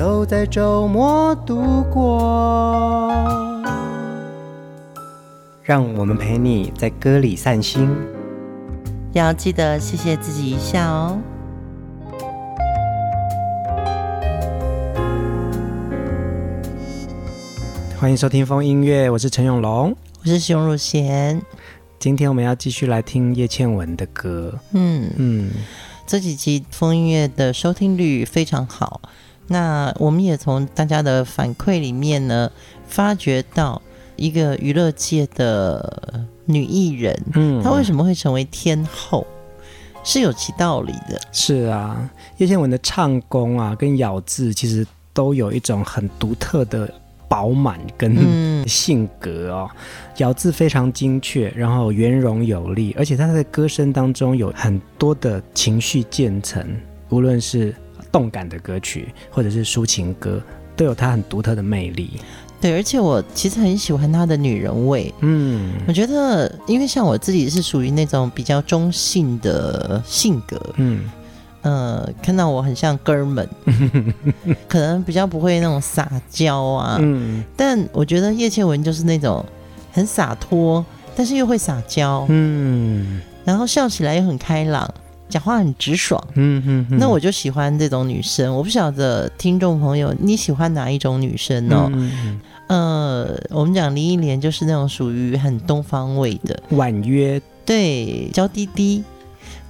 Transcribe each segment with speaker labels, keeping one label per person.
Speaker 1: 都在周末度过，让我们陪你在歌里散心，
Speaker 2: 要记得谢谢自己一下哦。
Speaker 1: 欢迎收听风音乐，我是陈永龙，
Speaker 2: 我是熊汝贤。
Speaker 1: 今天我们要继续来听叶倩文的歌。嗯嗯，
Speaker 2: 这几集风音乐的收听率非常好。那我们也从大家的反馈里面呢，发觉到一个娱乐界的女艺人，嗯，她为什么会成为天后，是有其道理的。
Speaker 1: 是啊，叶倩文的唱功啊，跟咬字其实都有一种很独特的饱满跟性格哦，嗯、咬字非常精确，然后圆融有力，而且她在歌声当中有很多的情绪渐层，无论是。动感的歌曲或者是抒情歌，都有它很独特的魅力。
Speaker 2: 对，而且我其实很喜欢她的女人味。嗯，我觉得，因为像我自己是属于那种比较中性的性格。嗯，呃，看到我很像哥们，可能比较不会那种撒娇啊。嗯，但我觉得叶倩文就是那种很洒脱，但是又会撒娇。嗯，然后笑起来又很开朗。讲话很直爽，嗯嗯，那我就喜欢这种女生。我不晓得听众朋友你喜欢哪一种女生哦？呃，我们讲林忆莲就是那种属于很东方味的
Speaker 1: 婉约，
Speaker 2: 对，娇滴滴。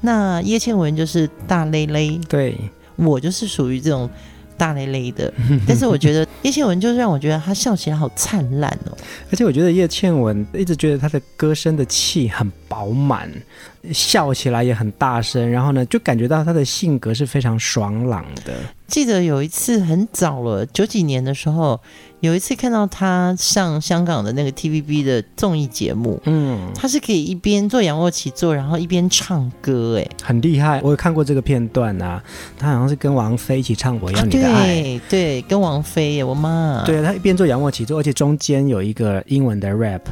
Speaker 2: 那叶倩文就是大咧咧，
Speaker 1: 对，
Speaker 2: 我就是属于这种。大咧咧的，但是我觉得叶倩文就是让我觉得她笑起来好灿烂哦。
Speaker 1: 而且我觉得叶倩文一直觉得她的歌声的气很饱满，笑起来也很大声，然后呢，就感觉到她的性格是非常爽朗的。
Speaker 2: 记得有一次很早了，九几年的时候，有一次看到他上香港的那个 TVB 的综艺节目，嗯，他是可以一边做仰卧起坐，然后一边唱歌，哎，
Speaker 1: 很厉害。我有看过这个片段啊，他好像是跟王菲一起唱《我要你的爱》，
Speaker 2: 对，对，跟王菲，我妈，
Speaker 1: 对，他一边做仰卧起坐，而且中间有一个英文的 rap。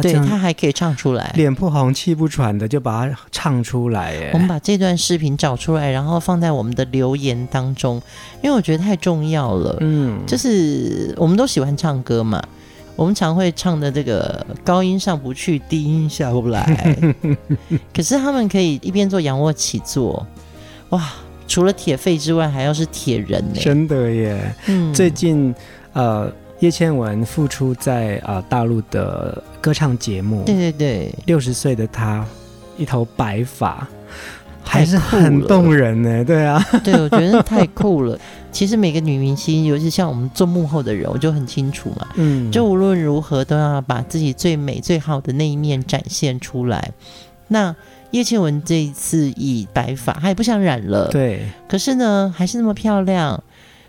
Speaker 2: 对，他还可以唱出来，
Speaker 1: 脸不红气不喘的就把它唱出来耶。
Speaker 2: 我们把这段视频找出来，然后放在我们的留言当中，因为我觉得太重要了。嗯，就是我们都喜欢唱歌嘛，我们常会唱的这个高音上不去，低音下不来。可是他们可以一边做仰卧起坐，哇，除了铁肺之外，还要是铁人呢。
Speaker 1: 真的耶。嗯，最近呃。叶倩文复出在啊、呃、大陆的歌唱节目，
Speaker 2: 对对对，
Speaker 1: 六十岁的她，一头白发，还是很动人呢。对啊，
Speaker 2: 对，我觉得太酷了。其实每个女明星，尤其像我们做幕后的人，我就很清楚嘛，嗯，就无论如何都要把自己最美最好的那一面展现出来。那叶倩文这一次以白发，她也不想染了，
Speaker 1: 对，
Speaker 2: 可是呢，还是那么漂亮。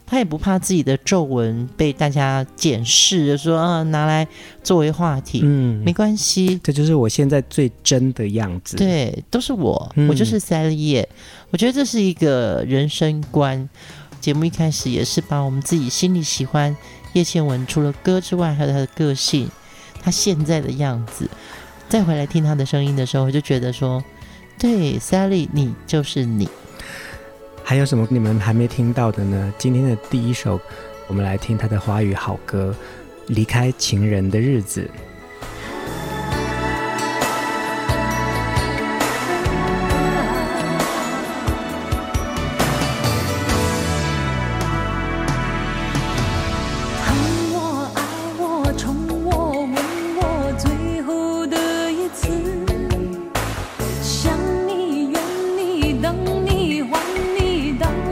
Speaker 2: 他也不怕自己的皱纹被大家检视，说啊拿来作为话题，嗯，没关系，
Speaker 1: 这就是我现在最真的样子。
Speaker 2: 对，都是我，嗯、我就是 Sally 叶。我觉得这是一个人生观。节目一开始也是把我们自己心里喜欢叶倩文，除了歌之外，还有她的个性，她现在的样子。再回来听她的声音的时候，我就觉得说，对，Sally，你就是你。
Speaker 1: 还有什么你们还没听到的呢？今天的第一首，我们来听他的华语好歌《离开情人的日子》。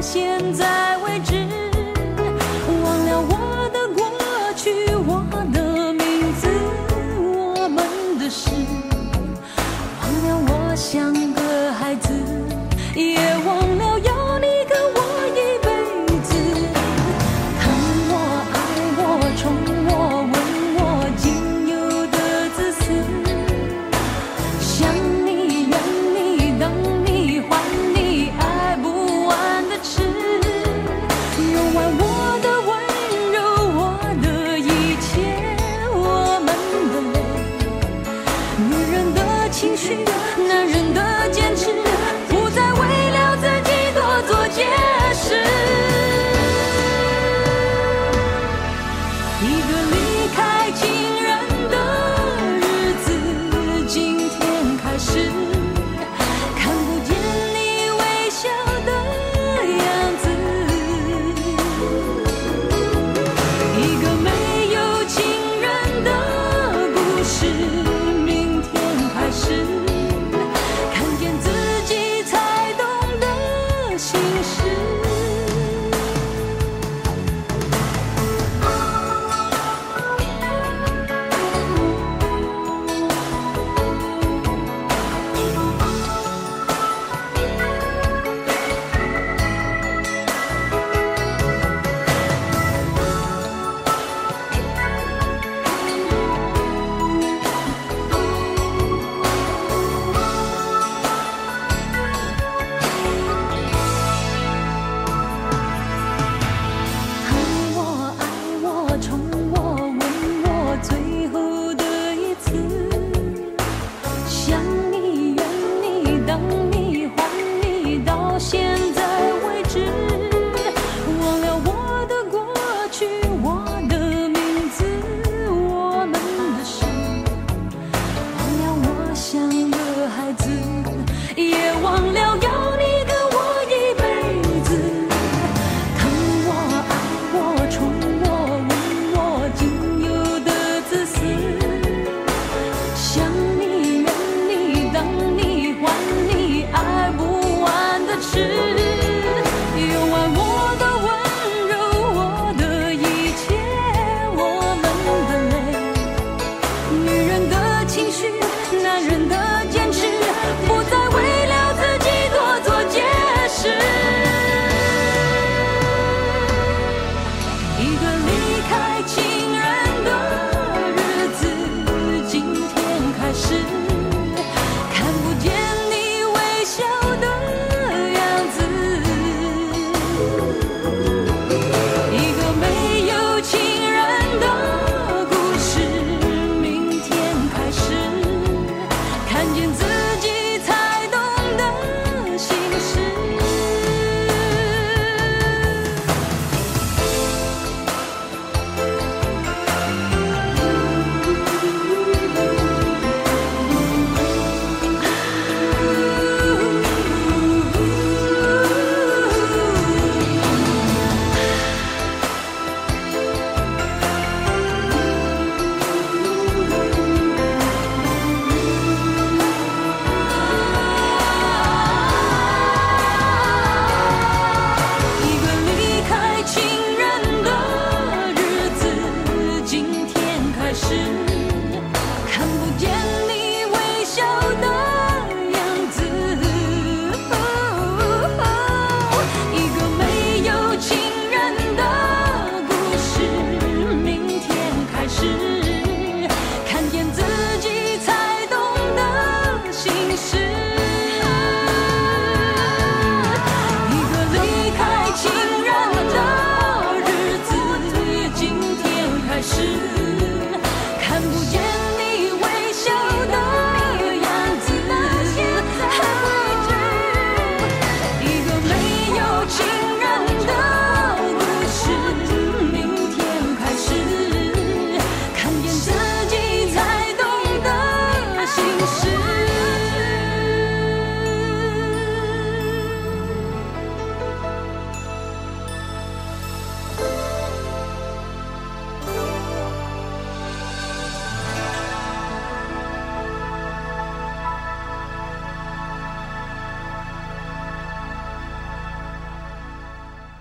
Speaker 2: 现在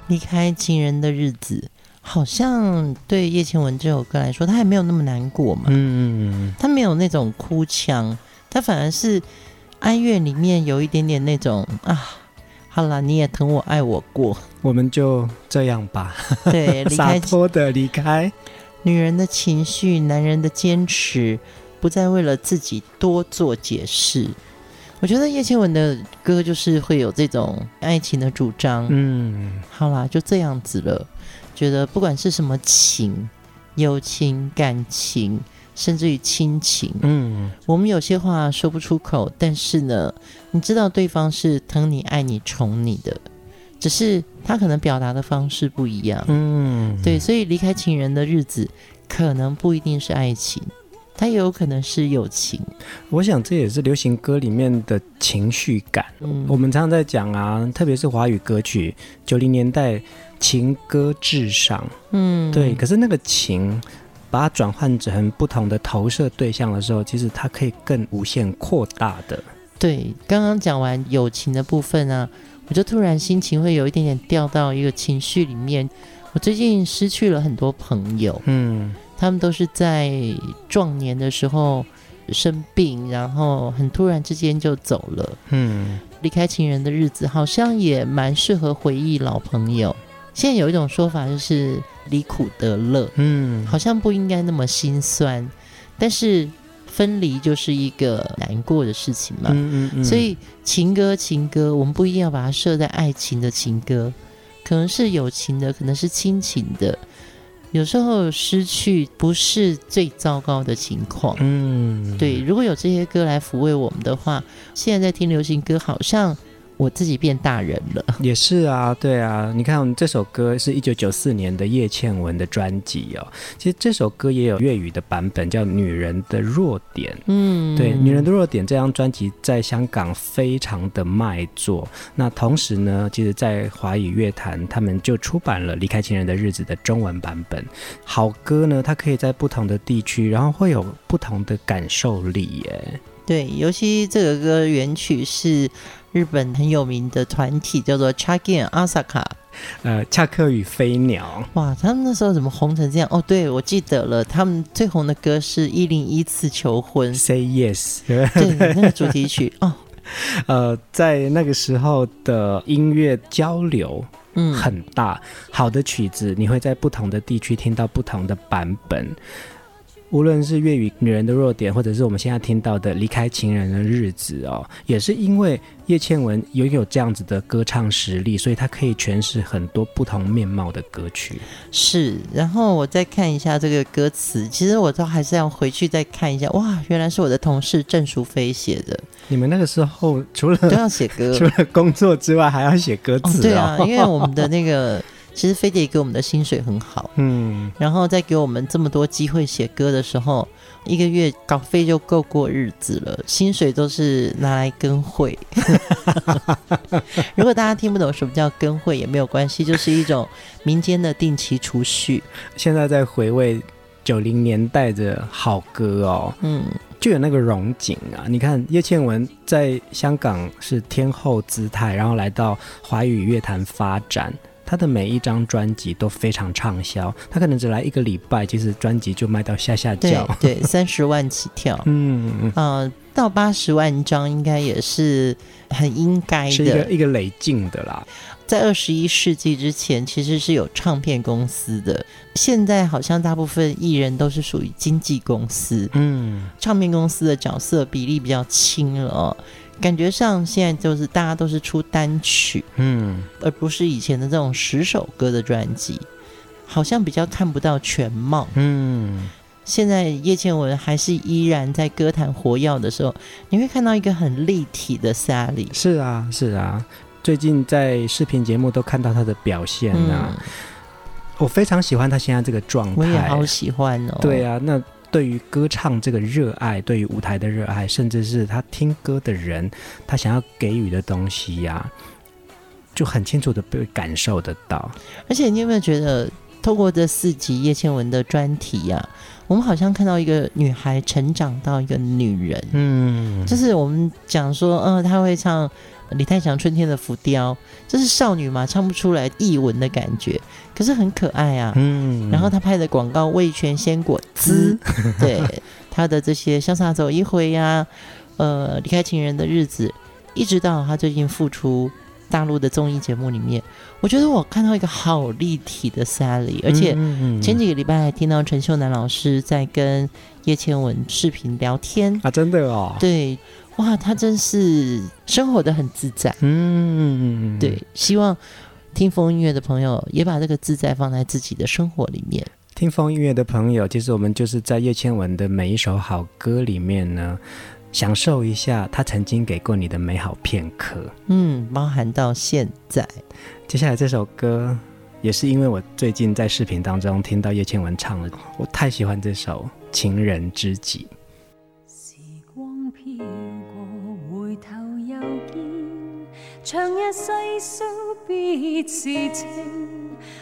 Speaker 2: 离开情人的日子，好像对叶倩文这首歌来说，他还没有那么难过嘛。嗯，他没有那种哭腔，他反而是哀怨里面有一点点那种啊，好了，你也疼我爱我过，
Speaker 1: 我们就这样吧。
Speaker 2: 对，离开
Speaker 1: 洒脱的离开，
Speaker 2: 女人的情绪，男人的坚持，不再为了自己多做解释。我觉得叶倩文的歌就是会有这种爱情的主张。嗯，好啦，就这样子了。觉得不管是什么情，友情、感情，甚至于亲情，嗯，我们有些话说不出口，但是呢，你知道对方是疼你、爱你、宠你的，只是他可能表达的方式不一样。嗯，对，所以离开情人的日子，可能不一定是爱情。它也有可能是友情，
Speaker 1: 我想这也是流行歌里面的情绪感。嗯，我们常常在讲啊，特别是华语歌曲，九零年代情歌至上。嗯，对。可是那个情，把它转换成不同的投射对象的时候，其实它可以更无限扩大的。
Speaker 2: 对，刚刚讲完友情的部分啊，我就突然心情会有一点点掉到一个情绪里面。我最近失去了很多朋友。嗯。他们都是在壮年的时候生病，然后很突然之间就走了。嗯，离开情人的日子好像也蛮适合回忆老朋友。现在有一种说法就是离苦得乐，嗯，好像不应该那么心酸，但是分离就是一个难过的事情嘛。嗯嗯嗯。所以情歌，情歌，我们不一定要把它设在爱情的情歌，可能是友情的，可能是亲情的。有时候失去不是最糟糕的情况，嗯，对。如果有这些歌来抚慰我们的话，现在在听流行歌，好像。我自己变大人了，
Speaker 1: 也是啊，对啊，你看，这首歌是一九九四年的叶倩文的专辑哦。其实这首歌也有粤语的版本，叫《女人的弱点》。嗯，对，《女人的弱点》这张专辑在香港非常的卖座。那同时呢，其实，在华语乐坛，他们就出版了《离开情人的日子》的中文版本。好歌呢，它可以在不同的地区，然后会有不同的感受力耶。
Speaker 2: 对，尤其这个歌原曲是日本很有名的团体，叫做 Chagrin Asaka，
Speaker 1: 呃，恰克与飞鸟。
Speaker 2: 哇，他们那时候怎么红成这样？哦，对，我记得了，他们最红的歌是一零一次求婚
Speaker 1: ，Say Yes，
Speaker 2: 对，那个主题曲 哦。
Speaker 1: 呃，在那个时候的音乐交流，嗯，很大。好的曲子，你会在不同的地区听到不同的版本。无论是粤语女人的弱点，或者是我们现在听到的离开情人的日子哦，也是因为叶倩文拥有这样子的歌唱实力，所以她可以诠释很多不同面貌的歌曲。
Speaker 2: 是，然后我再看一下这个歌词，其实我都还是要回去再看一下。哇，原来是我的同事郑淑菲写的。
Speaker 1: 你们那个时候除了
Speaker 2: 都要写歌，
Speaker 1: 除了工作之外，还要写歌词哦？
Speaker 2: 哦，对啊，因为我们的那个。其实飞碟给我们的薪水很好，嗯，然后再给我们这么多机会写歌的时候，一个月稿费就够过日子了，薪水都是拿来跟会。如果大家听不懂什么叫跟会也没有关系，就是一种民间的定期储蓄。
Speaker 1: 现在在回味九零年代的好歌哦，嗯，就有那个荣景啊，你看叶倩文在香港是天后姿态，然后来到华语乐坛发展。他的每一张专辑都非常畅销，他可能只来一个礼拜，其实专辑就卖到下下叫，
Speaker 2: 对，三十万起跳，嗯呃，到八十万张应该也是很应该的，
Speaker 1: 是一个一个累进的啦。
Speaker 2: 在二十一世纪之前，其实是有唱片公司的，现在好像大部分艺人都是属于经纪公司，嗯，唱片公司的角色比例比较轻了哦。感觉上现在就是大家都是出单曲，嗯，而不是以前的这种十首歌的专辑，好像比较看不到全貌，嗯。现在叶倩文还是依然在歌坛活跃的时候，你会看到一个很立体的 Sally。
Speaker 1: 是啊，是啊，最近在视频节目都看到她的表现啊，嗯，我非常喜欢她现在这个状态，
Speaker 2: 我也好喜欢哦。
Speaker 1: 对啊，那。对于歌唱这个热爱，对于舞台的热爱，甚至是他听歌的人，他想要给予的东西呀、啊，就很清楚的被感受得到。
Speaker 2: 而且你有没有觉得，透过这四集叶倩文的专题呀、啊，我们好像看到一个女孩成长到一个女人。嗯，就是我们讲说，嗯、呃，她会唱李泰祥《春天的浮雕》，这是少女嘛，唱不出来译文的感觉，可是很可爱啊。嗯，然后他拍的广告味全鲜果汁，对他的这些潇洒走一回呀、啊，呃，离开情人的日子，一直到他最近复出大陆的综艺节目里面，我觉得我看到一个好立体的 Sally，而且前几个礼拜还听到陈秀楠老师在跟叶倩文视频聊天。
Speaker 1: 啊，真的哦，
Speaker 2: 对。哇，他真是生活的很自在。嗯，对，希望听风音乐的朋友也把这个自在放在自己的生活里面。
Speaker 1: 听风音乐的朋友，其实我们就是在叶倩文的每一首好歌里面呢，享受一下他曾经给过你的美好片刻。
Speaker 2: 嗯，包含到现在。
Speaker 1: 接下来这首歌也是因为我最近在视频当中听到叶倩文唱了，我太喜欢这首《情人知己》。
Speaker 3: 长日细数别时情，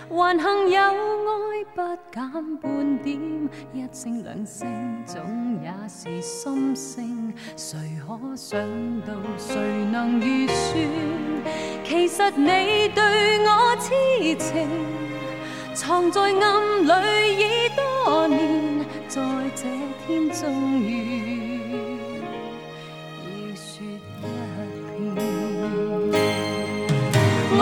Speaker 3: 还幸有爱不减半点，一声两声总也是心声。谁可想到，谁能预算？其实你对我痴情，藏在暗里已多年，在这天终于。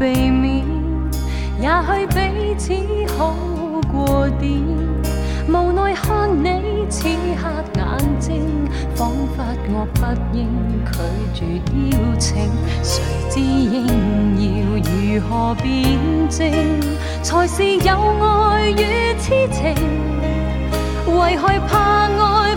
Speaker 3: 避免也许彼此好过点无奈看你此刻眼睛仿佛我不应拒绝邀请谁知应要如何辩证？才是有爱与痴情为害怕爱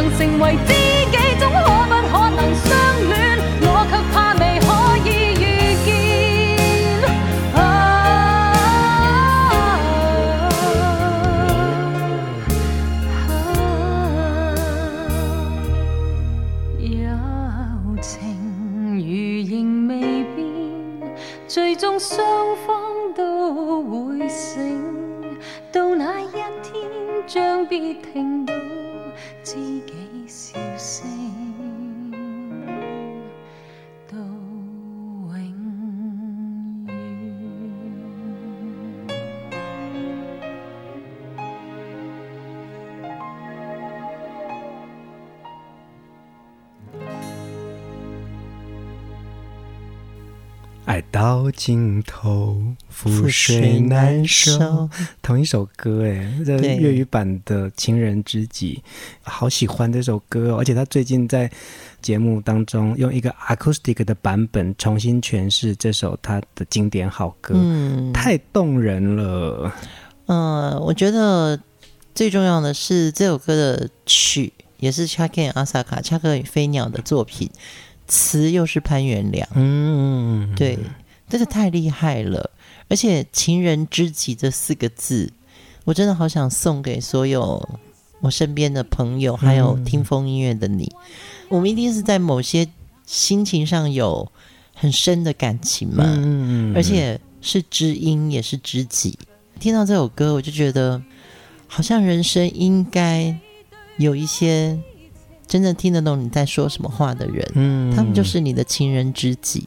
Speaker 3: 能成为知己。
Speaker 1: 爱到尽头，覆水难收。同一首歌哎，这粤语版的《情人知己》，好喜欢这首歌哦！而且他最近在节目当中用一个 acoustic 的版本重新诠释这首他的经典好歌，嗯，太动人了。
Speaker 2: 嗯、呃，我觉得最重要的是这首歌的曲也是恰克阿萨卡恰克与飞鸟的作品。词又是潘元良，嗯，对，真的太厉害了，而且“情人知己”这四个字，我真的好想送给所有我身边的朋友，还有听风音乐的你。嗯、我们一定是在某些心情上有很深的感情嘛，嗯，而且是知音也是知己。听到这首歌，我就觉得好像人生应该有一些。真正听得懂你在说什么话的人，嗯，他们就是你的情人知己。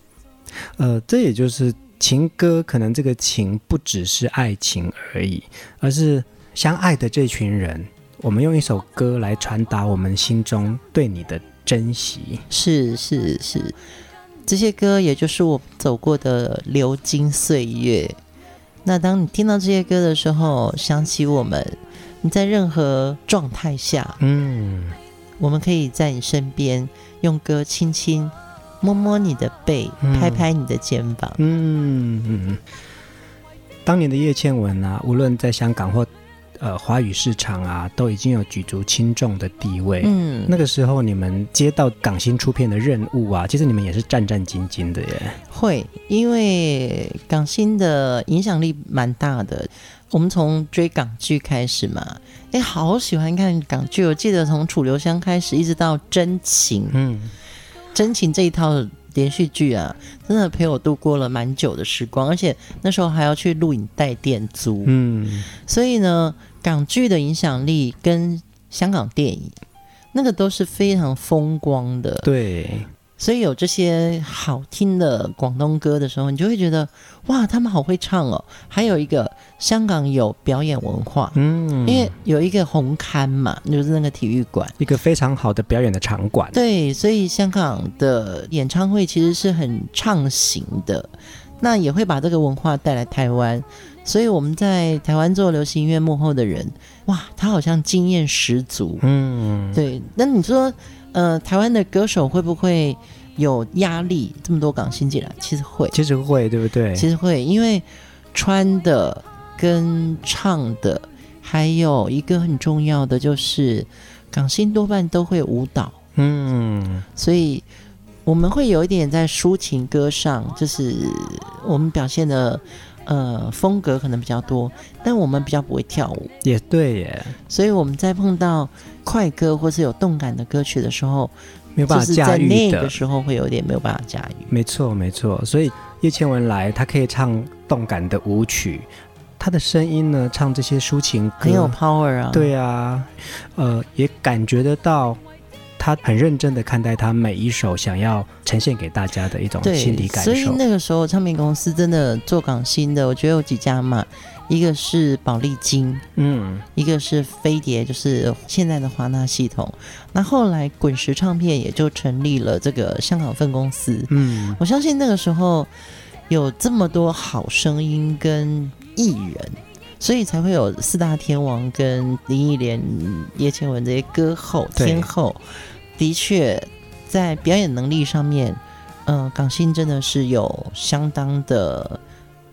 Speaker 1: 呃，这也就是情歌，可能这个情不只是爱情而已，而是相爱的这群人，我们用一首歌来传达我们心中对你的珍惜。
Speaker 2: 是是是，这些歌也就是我走过的流金岁月。那当你听到这些歌的时候，想起我们，你在任何状态下，嗯。我们可以在你身边，用歌轻轻摸摸你的背，嗯、拍拍你的肩膀。嗯嗯。
Speaker 1: 当年的叶倩文啊，无论在香港或呃华语市场啊，都已经有举足轻重的地位。嗯，那个时候你们接到港星出片的任务啊，其实你们也是战战兢兢的耶。
Speaker 2: 会，因为港星的影响力蛮大的。我们从追港剧开始嘛，哎，好喜欢看港剧。我记得从《楚留香》开始，一直到《真情》，嗯，《真情》这一套连续剧啊，真的陪我度过了蛮久的时光。而且那时候还要去录影带店租，嗯，所以呢，港剧的影响力跟香港电影那个都是非常风光的，
Speaker 1: 对。
Speaker 2: 所以有这些好听的广东歌的时候，你就会觉得哇，他们好会唱哦。还有一个香港有表演文化，嗯，因为有一个红磡嘛，就是那个体育馆，
Speaker 1: 一个非常好的表演的场馆。
Speaker 2: 对，所以香港的演唱会其实是很畅行的，那也会把这个文化带来台湾。所以我们在台湾做流行音乐幕后的人，哇，他好像经验十足。嗯，对。那你说？呃，台湾的歌手会不会有压力？这么多港星进来，其实会，
Speaker 1: 其实会，对不对？
Speaker 2: 其实会，因为穿的跟唱的，还有一个很重要的就是港星多半都会舞蹈，嗯，所以我们会有一点在抒情歌上，就是我们表现的呃风格可能比较多，但我们比较不会跳舞，
Speaker 1: 也对耶，
Speaker 2: 所以我们在碰到。快歌或是有动感的歌曲的时候，
Speaker 1: 没有办法驾驭的。
Speaker 2: 在那个时候会有点没有办法驾驭。
Speaker 1: 没错，没错。所以叶倩文来，她可以唱动感的舞曲，她的声音呢，唱这些抒情歌
Speaker 2: 很有 power 啊。
Speaker 1: 对啊，呃，也感觉得到她很认真的看待他每一首想要呈现给大家的一种心理感受。
Speaker 2: 所以那个时候唱片公司真的做港星的，我觉得有几家嘛。一个是宝丽金，嗯，一个是飞碟，就是现在的华纳系统。那后来滚石唱片也就成立了这个香港分公司，嗯，我相信那个时候有这么多好声音跟艺人，所以才会有四大天王跟林忆莲、叶倩文这些歌后天后。的确，在表演能力上面，嗯、呃，港星真的是有相当的。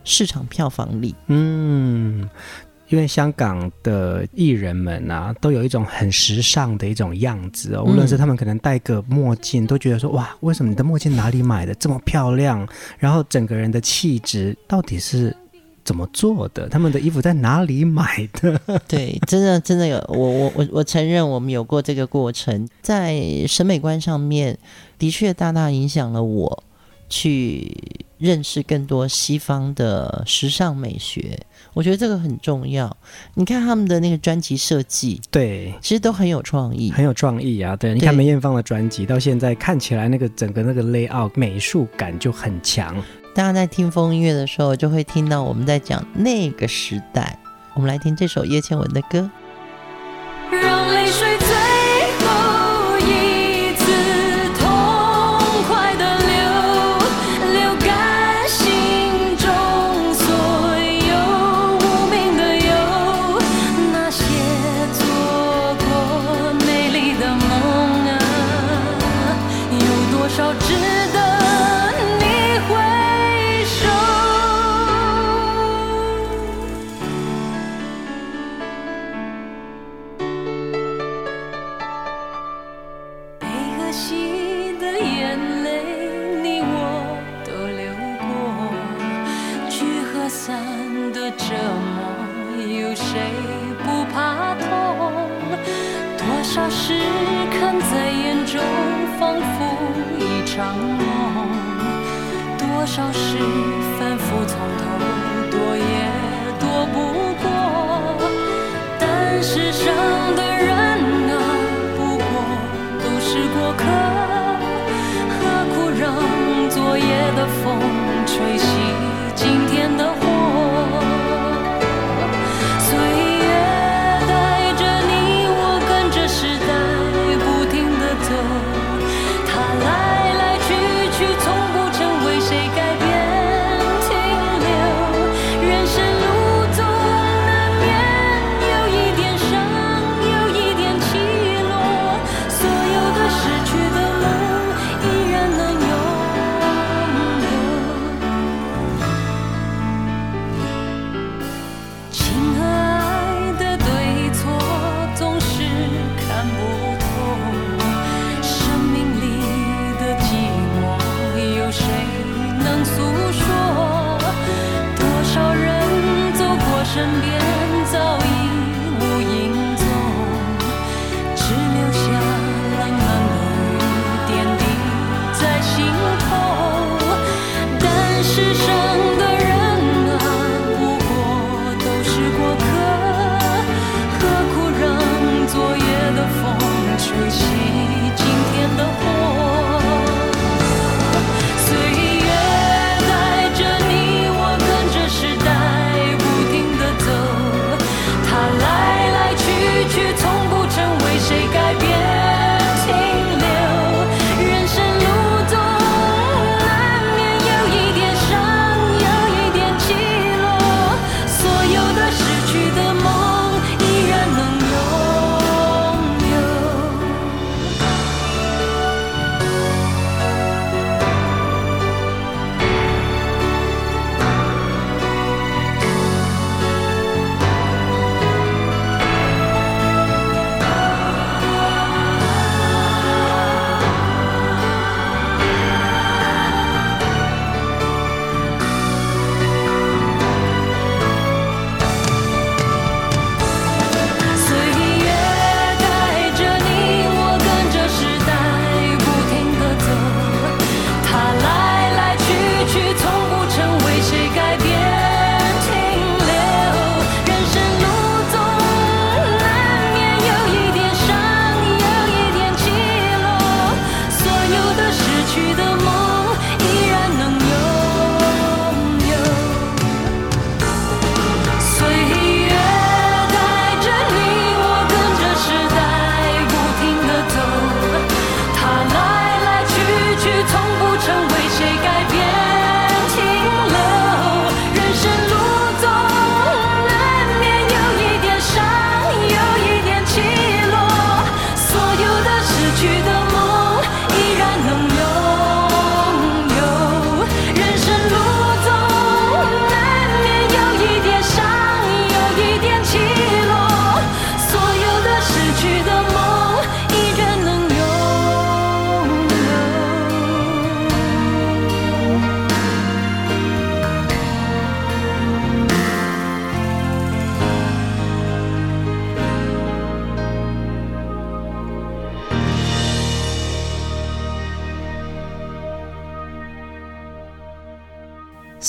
Speaker 2: 市场票房力，
Speaker 1: 嗯，因为香港的艺人们啊，都有一种很时尚的一种样子哦。无论是他们可能戴个墨镜，都觉得说哇，为什么你的墨镜哪里买的这么漂亮？然后整个人的气质到底是怎么做的？他们的衣服在哪里买的？
Speaker 2: 对，真的真的有，我我我我承认我们有过这个过程，在审美观上面的确大大影响了我去。认识更多西方的时尚美学，我觉得这个很重要。你看他们的那个专辑设计，
Speaker 1: 对，
Speaker 2: 其实都很有创意，
Speaker 1: 很有创意啊。对，你看梅艳芳的专辑，到现在看起来那个整个那个 layout 美术感就很强。
Speaker 2: 大家在听风音乐的时候，就会听到我们在讲那个时代。我们来听这首叶倩文的歌。
Speaker 3: 可惜的眼泪你我都流过，聚和散的折磨，有谁不怕痛？多少事看在眼中，仿佛一场梦。多少事反复重头，躲也躲不过，但是相对。的风吹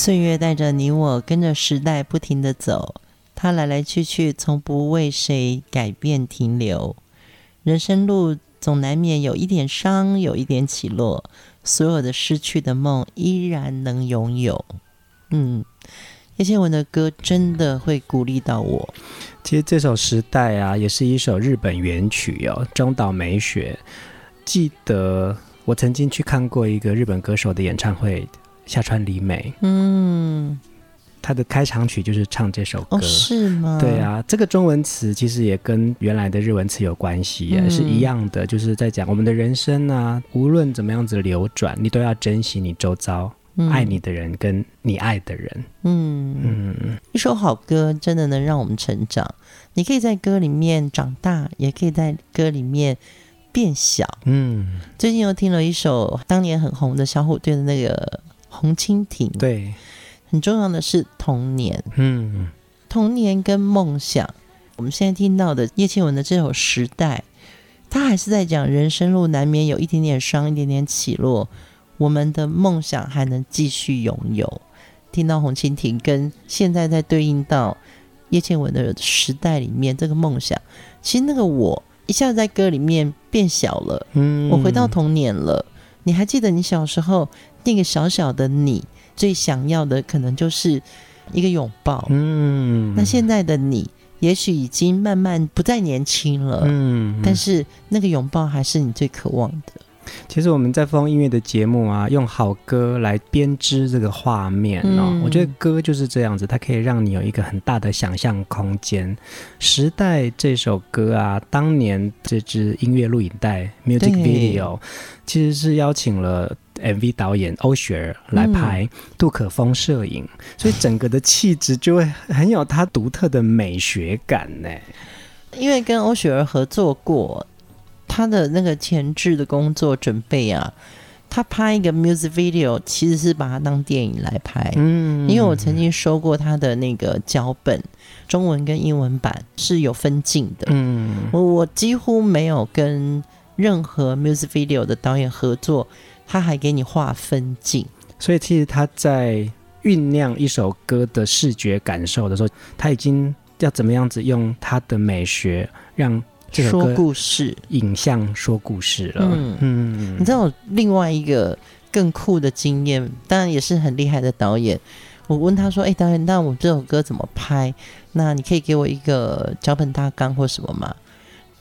Speaker 2: 岁月带着你我，跟着时代不停地走。它来来去去，从不为谁改变停留。人生路总难免有一点伤，有一点起落。所有的失去的梦，依然能拥有。嗯，叶倩文的歌真的会鼓励到我。
Speaker 1: 其实这首《时代》啊，也是一首日本原曲哦，中岛美雪。记得我曾经去看过一个日本歌手的演唱会。夏川里美，嗯，他的开场曲就是唱这首歌，
Speaker 2: 哦、是吗？
Speaker 1: 对啊，这个中文词其实也跟原来的日文词有关系，嗯，是一样的，就是在讲我们的人生啊，无论怎么样子流转，你都要珍惜你周遭、嗯、爱你的人跟你爱的人。嗯
Speaker 2: 嗯，一首好歌真的能让我们成长，你可以在歌里面长大，也可以在歌里面变小。嗯，最近又听了一首当年很红的小虎队的那个。红蜻蜓，
Speaker 1: 对，
Speaker 2: 很重要的是童年。嗯，童年跟梦想。我们现在听到的叶倩文的这首《时代》，他还是在讲人生路难免有一点点伤，一点点起落。我们的梦想还能继续拥有。听到红蜻蜓跟现在在对应到叶倩文的《时代》里面这个梦想，其实那个我一下子在歌里面变小了。嗯，我回到童年了。你还记得你小时候那个小小的你最想要的，可能就是一个拥抱。嗯，那现在的你。也许已经慢慢不再年轻了，嗯，但是那个拥抱还是你最渴望的。
Speaker 1: 其实我们在放音乐的节目啊，用好歌来编织这个画面哦。嗯、我觉得歌就是这样子，它可以让你有一个很大的想象空间。时代这首歌啊，当年这支音乐录影带 music video 其实是邀请了。MV 导演欧雪儿来拍，杜可风摄影，嗯、所以整个的气质就会很有他独特的美学感呢。
Speaker 2: 因为跟欧雪儿合作过，他的那个前置的工作准备啊，他拍一个 music video 其实是把它当电影来拍。嗯，因为我曾经收过他的那个脚本，中文跟英文版是有分镜的。嗯，我我几乎没有跟任何 music video 的导演合作。他还给你画分镜，
Speaker 1: 所以其实他在酝酿一首歌的视觉感受的时候，他已经要怎么样子用他的美学让这首歌
Speaker 2: 说故事、
Speaker 1: 影像说故事了。嗯，
Speaker 2: 嗯，你知道我另外一个更酷的经验，当然也是很厉害的导演。我问他说：“哎、欸，导演，那我这首歌怎么拍？那你可以给我一个脚本大纲或什么吗？”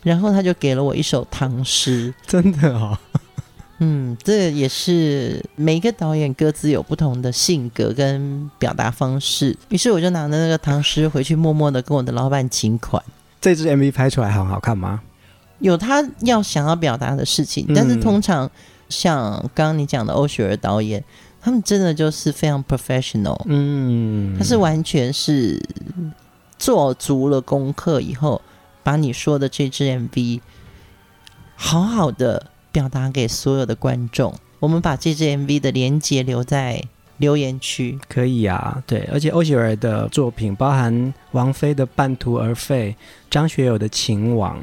Speaker 2: 然后他就给了我一首唐诗，
Speaker 1: 真的哦。
Speaker 2: 嗯，这也是每一个导演各自有不同的性格跟表达方式。于是我就拿着那个唐诗回去，默默的跟我的老板请款。
Speaker 1: 这支 MV 拍出来很好看吗？
Speaker 2: 有他要想要表达的事情，但是通常像刚刚你讲的欧雪儿导演，他们真的就是非常 professional。嗯，他是完全是做足了功课以后，把你说的这支 MV 好好的。表达给所有的观众，我们把这支 MV 的连接留在留言区，
Speaker 1: 可以啊。对，而且欧雪儿的作品包含王菲的《半途而废》、张学友的《情网》、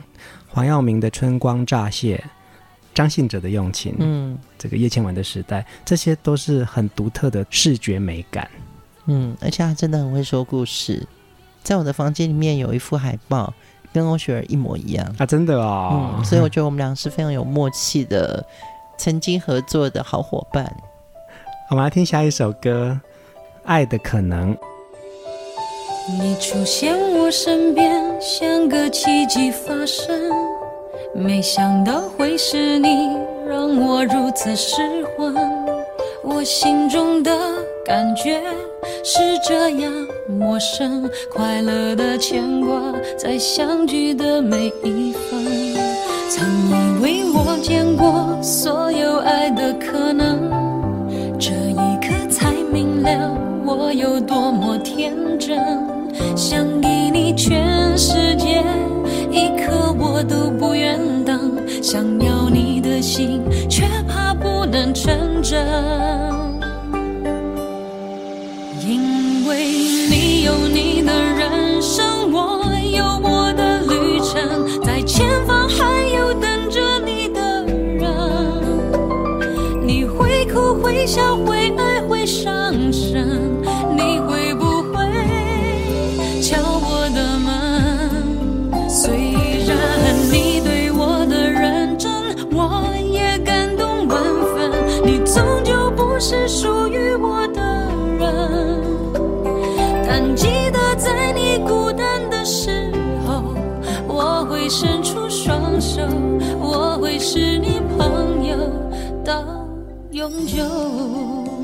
Speaker 1: 黄耀明的《春光乍泄》、张信哲的《用情》，嗯，这个叶倩文的《时代》，这些都是很独特的视觉美感。
Speaker 2: 嗯，而且他真的很会说故事。在我的房间里面有一幅海报。跟欧雪儿一模一样
Speaker 1: 啊！真的啊、哦
Speaker 2: 嗯，所以我觉得我们俩是非常有默契的，曾经合作的好伙伴。
Speaker 1: 我们来听下一首歌，《爱的可能》。
Speaker 3: 你出现我身边，像个奇迹发生，没想到会是你，让我如此失魂。我心中的感觉是这样。陌生快乐的牵挂，在相聚的每一分。曾以为我见过所有爱的可能，有多么天真。想给你全世界，一刻我都不愿等。想要你的心，却怕不能成真。因为你有你的人生，我有我的旅程，在前方还有等着你的人。你会哭会笑会爱会伤神，终究不是属于我的人但记得在你孤单的时候我会伸出双手我会是你朋友到永久。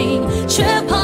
Speaker 3: 心，却怕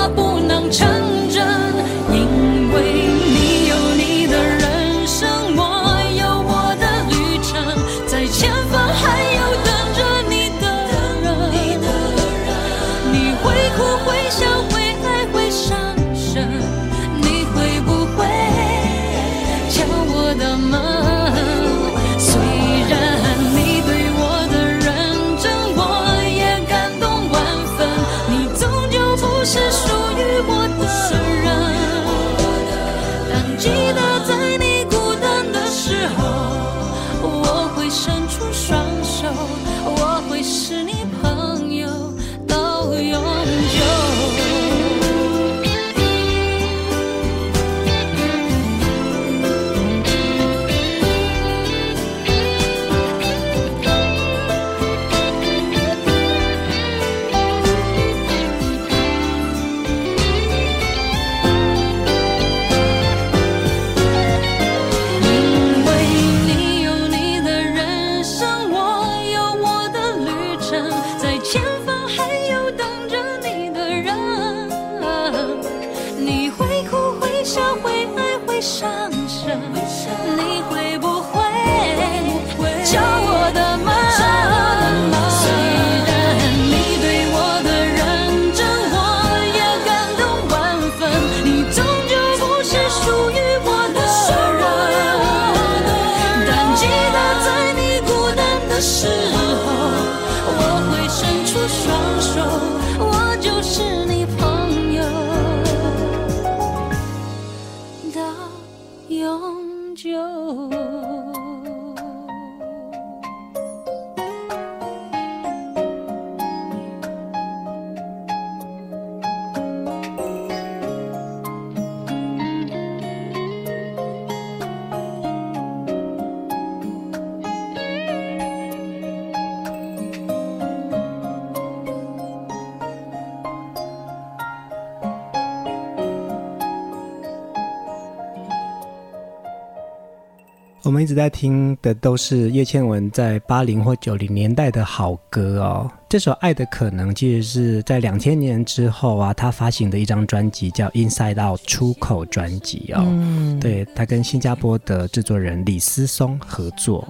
Speaker 1: 在听的都是叶倩文在八零或九零年代的好歌哦。这首《爱的可能》其实是在两千年之后啊，他发行的一张专辑叫《Inside Out》出口专辑哦。嗯，对，他跟新加坡的制作人李思松合作。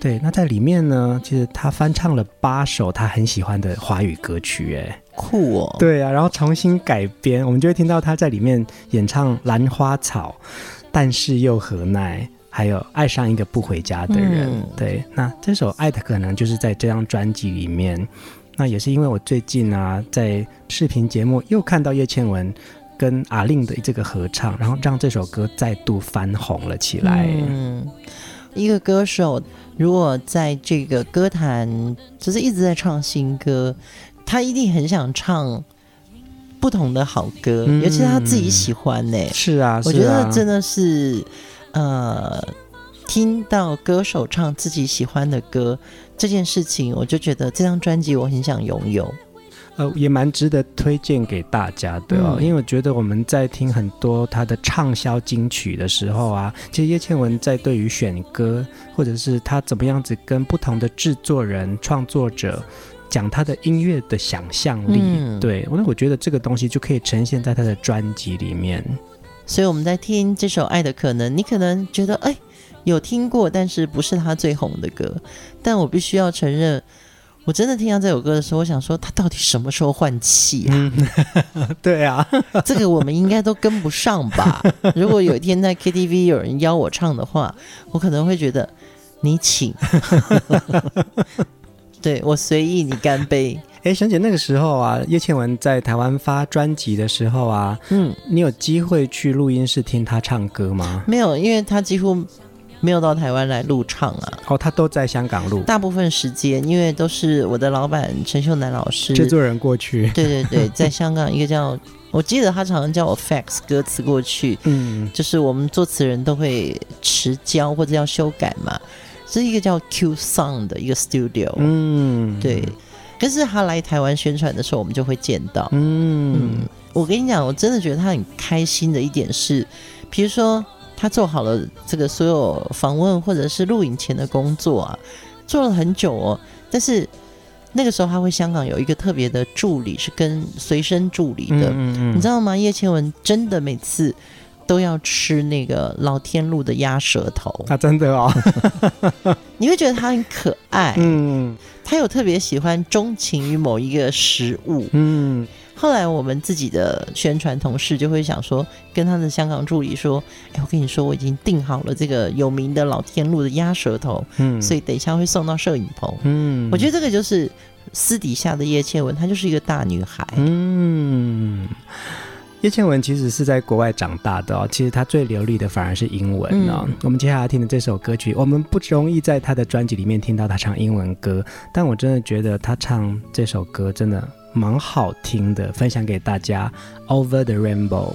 Speaker 1: 对，那在里面呢，其实他翻唱了八首他很喜欢的华语歌曲，哎，
Speaker 2: 酷哦。
Speaker 1: 对啊，然后重新改编，我们就会听到他在里面演唱《兰花草》，但是又何奈，还有爱上一个不回家的人。嗯、对，那这首《爱的可能》就是在这张专辑里面。那也是因为我最近啊，在视频节目又看到叶倩文跟阿令的这个合唱，然后让这首歌再度翻红了起来。
Speaker 2: 嗯，一个歌手。如果在这个歌坛，就是一直在唱新歌，他一定很想唱不同的好歌，嗯、尤其是他自己喜欢呢。
Speaker 1: 是啊，
Speaker 2: 我觉得真的是，呃，听到歌手唱自己喜欢的歌这件事情，我就觉得这张专辑我很想拥有。
Speaker 1: 呃，也蛮值得推荐给大家的哦，嗯、因为我觉得我们在听很多他的畅销金曲的时候啊，其实叶倩文在对于选歌，或者是他怎么样子跟不同的制作人、创作者讲他的音乐的想象力，嗯、对，那我觉得这个东西就可以呈现在他的专辑里面。
Speaker 2: 所以我们在听这首《爱的可能》，你可能觉得哎，有听过，但是不是他最红的歌，但我必须要承认。我真的听到这首歌的时候，我想说他到底什么时候换气啊？
Speaker 1: 嗯、对啊，
Speaker 2: 这个我们应该都跟不上吧？如果有一天在 KTV 有人邀我唱的话，我可能会觉得你请，对，我随意，你干杯。
Speaker 1: 哎，璇姐，那个时候啊，叶倩文在台湾发专辑的时候啊，嗯，你有机会去录音室听她唱歌吗？
Speaker 2: 没有，因为她几乎。没有到台湾来录唱啊？
Speaker 1: 哦，他都在香港录。
Speaker 2: 大部分时间，因为都是我的老板陈秀楠老师
Speaker 1: 制作人过去。
Speaker 2: 对对对，在香港一个叫，我记得他常常叫我 fax 歌词过去。嗯，就是我们作词人都会迟交或者要修改嘛，是一个叫 Q Sound 的一个 studio。嗯，对。可是他来台湾宣传的时候，我们就会见到。嗯，嗯，我跟你讲，我真的觉得他很开心的一点是，比如说。他做好了这个所有访问或者是录影前的工作啊，做了很久哦。但是那个时候他会香港有一个特别的助理，是跟随身助理的，嗯嗯嗯，你知道吗？叶倩文真的每次都要吃那个老天路的鸭舌头。
Speaker 1: 啊，真的哦，
Speaker 2: 你会觉得他很可爱，嗯，他有特别喜欢钟情于某一个食物，嗯。后来我们自己的宣传同事就会想说，跟他的香港助理说：“哎，我跟你说，我已经订好了这个有名的老天路的鸭舌头，嗯，所以等一下会送到摄影棚。”嗯，我觉得这个就是私底下的叶倩文，她就是一个大女孩。
Speaker 1: 嗯，叶倩文其实是在国外长大的哦，其实她最流利的反而是英文哦。嗯，我们接下来听的这首歌曲，我们不容易在她的专辑里面听到她唱英文歌，但我真的觉得她唱这首歌真的。蛮好听的，分享给大家。Over the Rainbow。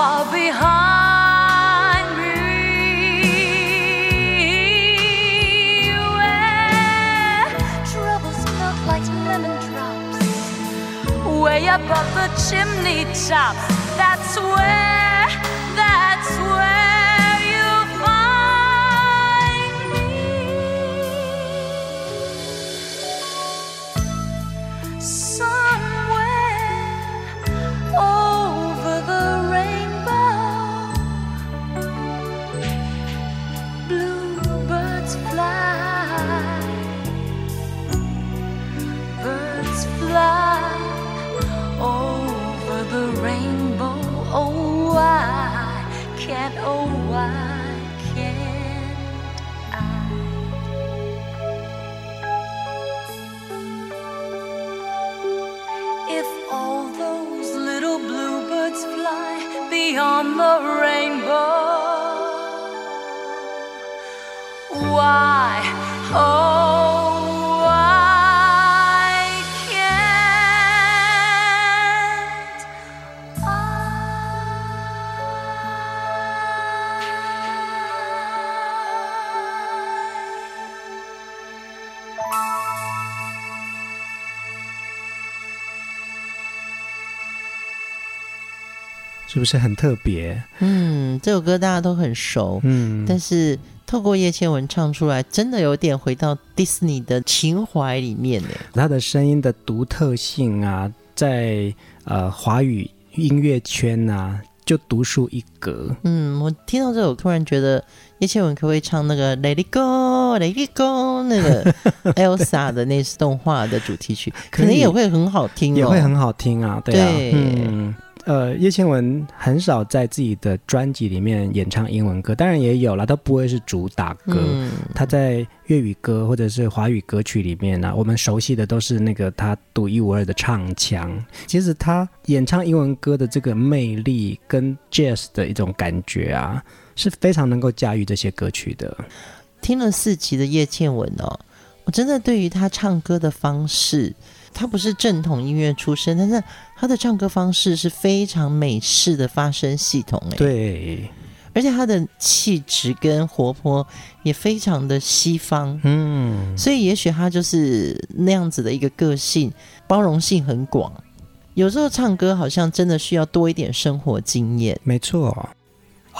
Speaker 3: far behind me. Where troubles melt like lemon drops, way above the chimney tops. That's
Speaker 1: where. 不是很特别？
Speaker 2: 嗯，这首歌大家都很熟，嗯，但是透过叶倩文唱出来，真的有点回到迪士尼的情怀里面呢。
Speaker 1: 他的声音的独特性啊，在呃华语音乐圈啊，就独树一格。
Speaker 2: 嗯，我听到这首，突然觉得叶倩文可不可以唱那个《Let It Go》《Let It Go》那个 Elsa 的那动画的主题曲，可能也会很好听，哦，
Speaker 1: 也会很好听啊。对啊，对嗯。呃，叶倩文很少在自己的专辑里面演唱英文歌，当然也有啦，都不会是主打歌。嗯、他在粤语歌或者是华语歌曲里面呢、啊，我们熟悉的都是那个他独一无二的唱腔。其实他演唱英文歌的这个魅力跟 Jazz 的一种感觉啊，是非常能够驾驭这些歌曲的。
Speaker 2: 听了四集的叶倩文哦，我真的对于他唱歌的方式。他不是正统音乐出身，但是他的唱歌方式是非常美式的发声系统，哎，
Speaker 1: 对，
Speaker 2: 而且他的气质跟活泼也非常的西方，嗯，所以也许他就是那样子的一个个性，包容性很广。有时候唱歌好像真的需要多一点生活经验，
Speaker 1: 没错。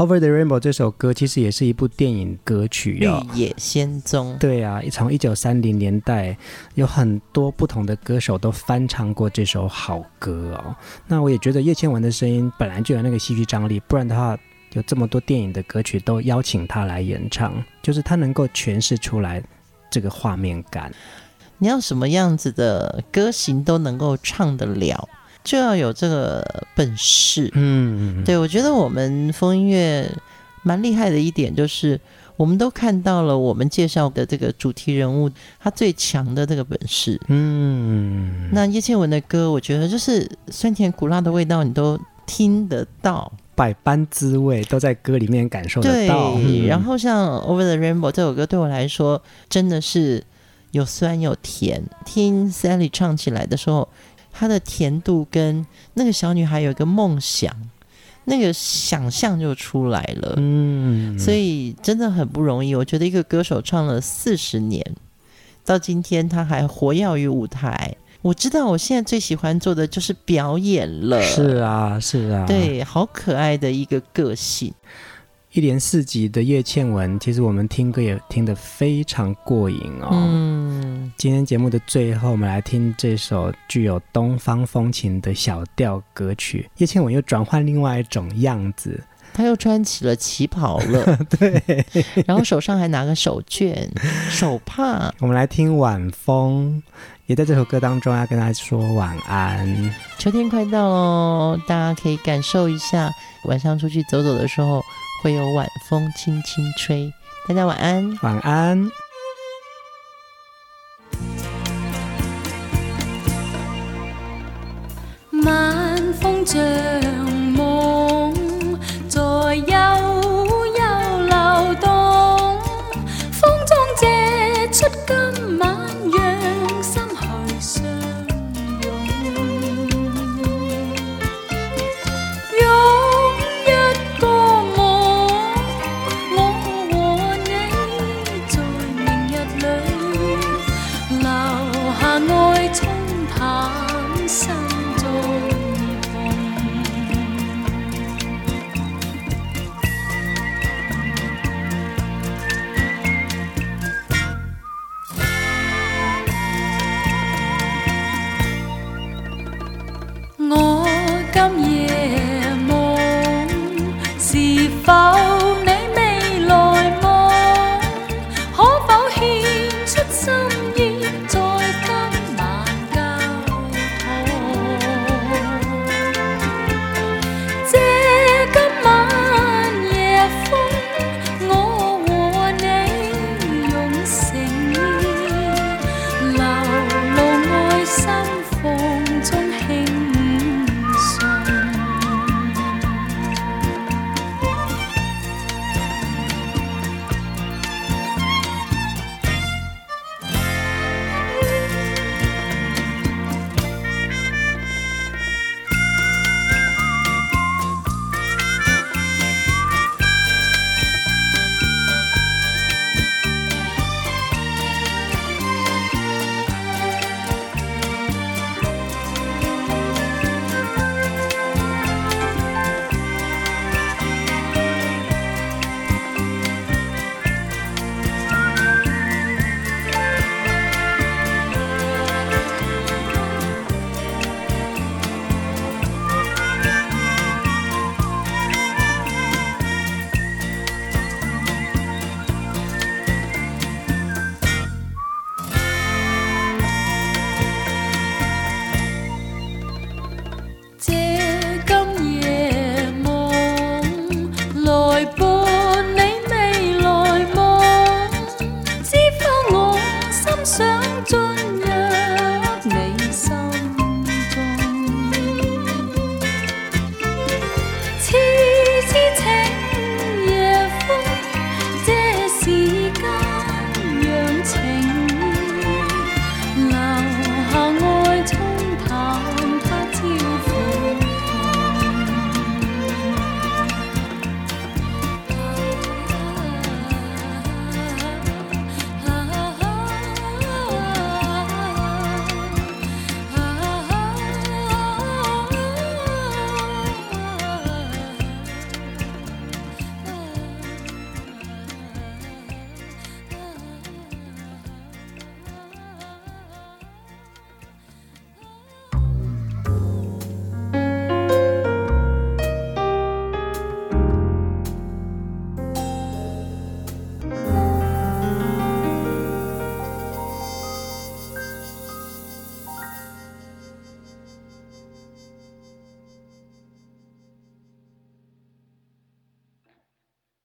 Speaker 1: Over the Rainbow 这首歌其实也是一部电影歌曲哦，《
Speaker 2: 绿野仙踪》。
Speaker 1: 对啊，从一九三零年代有很多不同的歌手都翻唱过这首好歌哦。那我也觉得叶倩文的声音本来就有那个戏剧张力，不然的话有这么多电影的歌曲都邀请她来演唱，就是她能够诠释出来这个画面感。
Speaker 2: 你要什么样子的歌型都能够唱得了。就要有这个本事，嗯，对，我觉得我们风音乐蛮厉害的一点就是，我们都看到了我们介绍的这个主题人物他最强的这个本事，嗯，那叶倩文的歌，我觉得就是酸甜苦辣的味道你都听得到，
Speaker 1: 百般滋味都在歌里面感受得到。
Speaker 2: 对，嗯，然后像《Over the Rainbow》这首歌对我来说真的是有酸有甜，听 Sally 唱起来的时候。它的甜度跟那个小女孩有一个梦想，那个想象就出来了。嗯，所以真的很不容易。我觉得一个歌手唱了四十年，到今天他还活跃于舞台。我知道我现在最喜欢做的就是表演了。
Speaker 1: 是啊，是啊，
Speaker 2: 对，好可爱的一个个性。
Speaker 1: 一连四集的叶倩文，其实我们听歌也听得非常过瘾哦。嗯，今天节目的最后，我们来听这首具有东方风情的小调歌曲。叶倩文又转换另外一种样子，
Speaker 2: 她又穿起了旗袍了，
Speaker 1: 对，
Speaker 2: 然后手上还拿个手绢、手帕。
Speaker 1: 我们来听晚风，也在这首歌当中要跟大家说晚安。
Speaker 2: 秋天快到喽，大家可以感受一下，晚上出去走走的时候。会有晚风轻轻吹，大家晚安，
Speaker 1: 晚安。
Speaker 3: 晚风着。今夜。